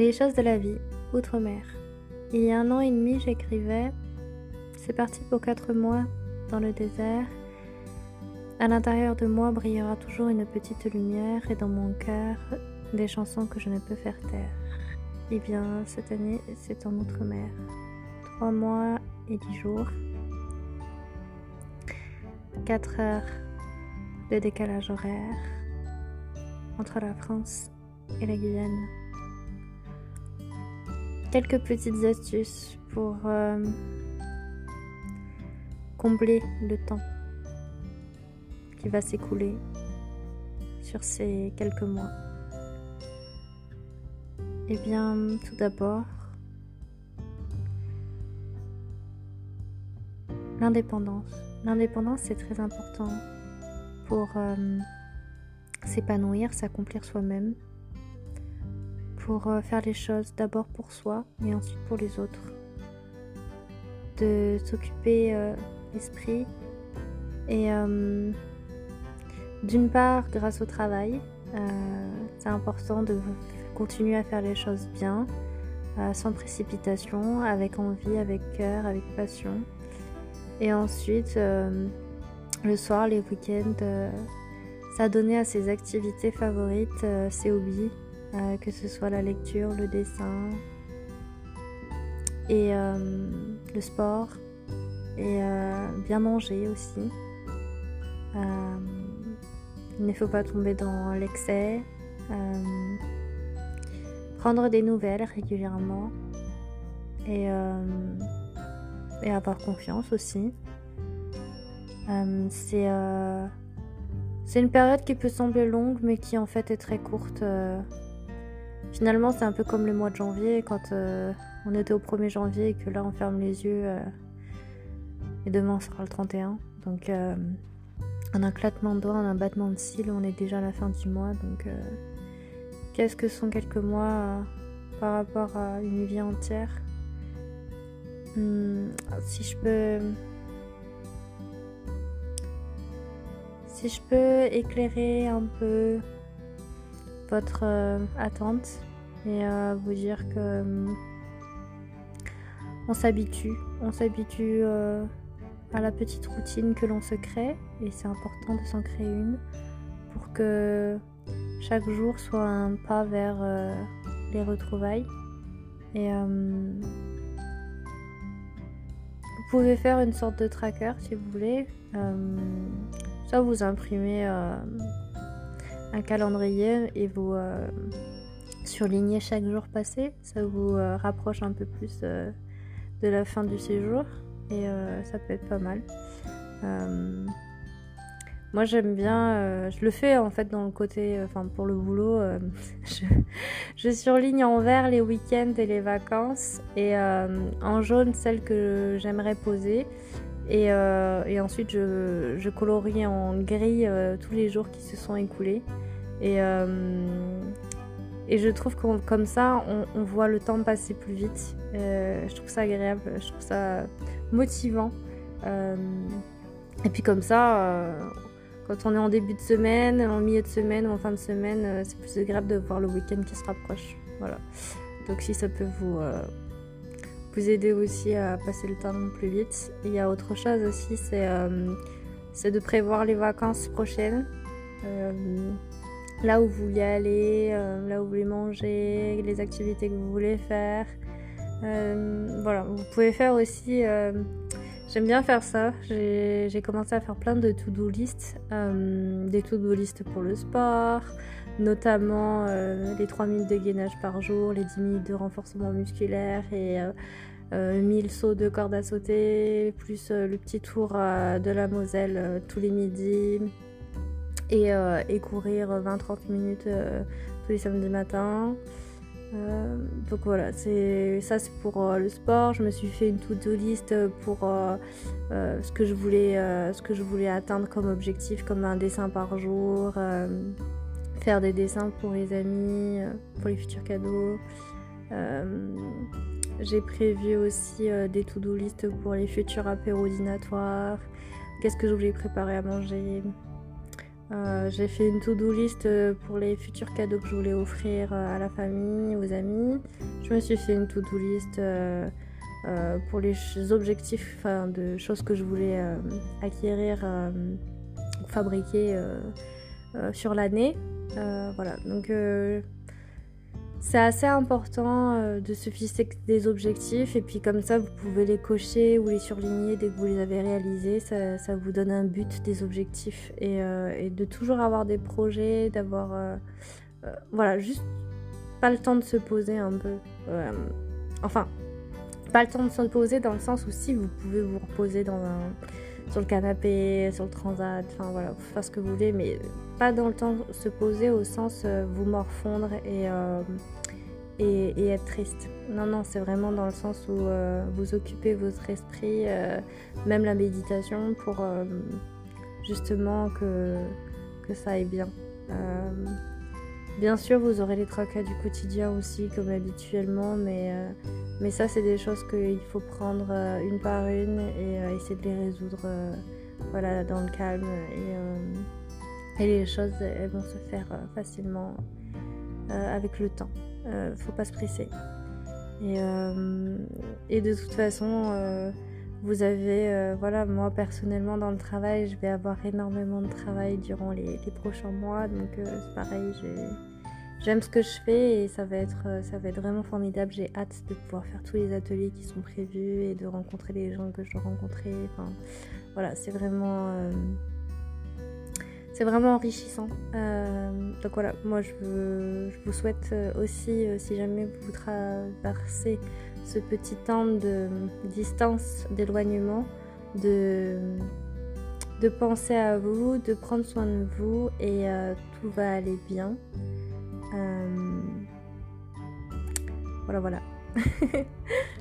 Les choses de la vie, outre-mer. Il y a un an et demi, j'écrivais. C'est parti pour quatre mois dans le désert. À l'intérieur de moi brillera toujours une petite lumière et dans mon cœur des chansons que je ne peux faire taire. Eh bien, cette année, c'est en outre-mer. Trois mois et dix jours. Quatre heures de décalage horaire entre la France et la Guyane quelques petites astuces pour euh, combler le temps qui va s'écouler sur ces quelques mois. Eh bien, tout d'abord, l'indépendance. L'indépendance, c'est très important pour euh, s'épanouir, s'accomplir soi-même pour euh, faire les choses d'abord pour soi et ensuite pour les autres. De s'occuper euh, l'esprit et euh, d'une part grâce au travail, c'est important de continuer à faire les choses bien, sans précipitation, avec envie, avec cœur, avec passion. Et ensuite, le soir, les week-ends, s'adonner à ses activités favorites, ses hobbies, euh, que ce soit la lecture, le dessin et euh, le sport et euh, bien manger aussi. il ne faut pas tomber dans l'excès. prendre des nouvelles régulièrement et, et avoir confiance aussi. c'est c'est une période qui peut sembler longue mais qui en fait est très courte Finalement, c'est un peu comme le mois de janvier, quand euh, on était au 1er janvier et que là, on ferme les yeux. Euh, et demain sera le 31. Donc, euh, en un claquement de doigts, en un battement de cils, on est déjà à la fin du mois. Donc, qu'est-ce que sont quelques mois par rapport à une vie entière? Hmm, Si je peux. Si je peux éclairer un peu votre attente et euh, vous dire que euh, on s'habitue, on s'habitue euh, à la petite routine que l'on se crée et c'est important de s'en créer une pour que chaque jour soit un pas vers les retrouvailles. Et vous pouvez faire une sorte de tracker si vous voulez. soit vous imprimez un calendrier et vous surligner chaque jour passé. Ça vous euh, rapproche un peu plus euh, de la fin du séjour et euh, ça peut être pas mal. moi j'aime bien, je le fais en fait dans le côté, enfin pour le boulot, je, surligne en vert les week-ends et les vacances et en jaune celles que j'aimerais poser. Et, et, ensuite, je, je, colorie en gris tous les jours qui se sont écoulés. Et, et je trouve que comme ça, on, voit le temps passer plus vite. Euh, je trouve ça agréable, je trouve ça motivant. Euh, et puis comme ça, euh, quand on est en début de semaine, en milieu de semaine ou en fin de semaine, c'est plus agréable de voir le week-end qui se rapproche. Voilà. Donc si ça peut vous, vous aider aussi à passer le temps plus vite. Il y a autre chose aussi, c'est de prévoir les vacances prochaines là où vous voulez aller, euh, là où vous voulez manger, les activités que vous voulez faire. Euh, voilà, vous pouvez faire aussi. Euh, j'aime bien faire ça. J'ai commencé à faire plein de to-do list, des to-do list pour le sport, notamment les 3 minutes de gainage par jour, les 10 minutes de renforcement musculaire et 1000 sauts de corde à sauter, plus le petit tour de la Moselle tous les midis, euh, et, courir 20-30 minutes euh, tous les samedis matins. Euh, donc voilà, c'est ça c'est pour le sport. Je me suis fait une to-do list pour ce que je voulais atteindre comme objectif, comme un dessin par jour, faire des dessins pour les amis, pour les futurs cadeaux. J'ai prévu aussi des to-do list pour les futurs apéros dînatoires. Qu'est-ce que je voulais préparer à manger? J'ai fait une to-do list pour les futurs cadeaux que je voulais offrir à la famille, aux amis. Je me suis fait une to-do list pour les objectifs, enfin de choses que je voulais acquérir, fabriquer sur l'année. Voilà, donc c'est assez important euh, de se fixer des objectifs et puis comme ça vous pouvez les cocher ou les surligner dès que vous les avez réalisés. Ça, vous donne un but des objectifs et, euh, de toujours avoir des projets, d'avoir... Euh, voilà, juste pas le temps de se poser un peu. enfin, pas le temps de se poser dans le sens où si vous pouvez vous reposer dans sur le canapé, sur le transat, enfin voilà, faire ce que vous voulez, mais pas dans le temps se poser au sens euh, vous morfondre euh, et, et, être triste. Non, non, c'est vraiment dans le sens où euh, vous occupez votre esprit, même la méditation, pour justement que, que ça aille bien. Bien sûr, vous aurez les tracas du quotidien aussi, comme habituellement, mais, mais ça, c'est des choses qu'il faut prendre une par une et essayer de les résoudre voilà, dans le calme. Et, et les choses, elles vont se faire euh, facilement euh, avec le temps. Euh, faut pas se presser. Et, et de toute façon, vous avez, voilà, moi personnellement dans le travail, je vais avoir énormément de travail durant les, prochains mois. Donc c'est pareil, j'aime ce que je fais et ça va être, ça va être vraiment formidable. J'ai hâte de pouvoir faire tous les ateliers qui sont prévus et de rencontrer les gens que je dois rencontrer. Enfin, voilà, c'est vraiment c'est vraiment enrichissant. Euh, donc voilà, moi je, vous souhaite euh, aussi, euh, si jamais vous traversez ce petit temps de distance, d'éloignement, de, de penser à vous, de prendre soin de vous et tout va aller bien. voilà, voilà.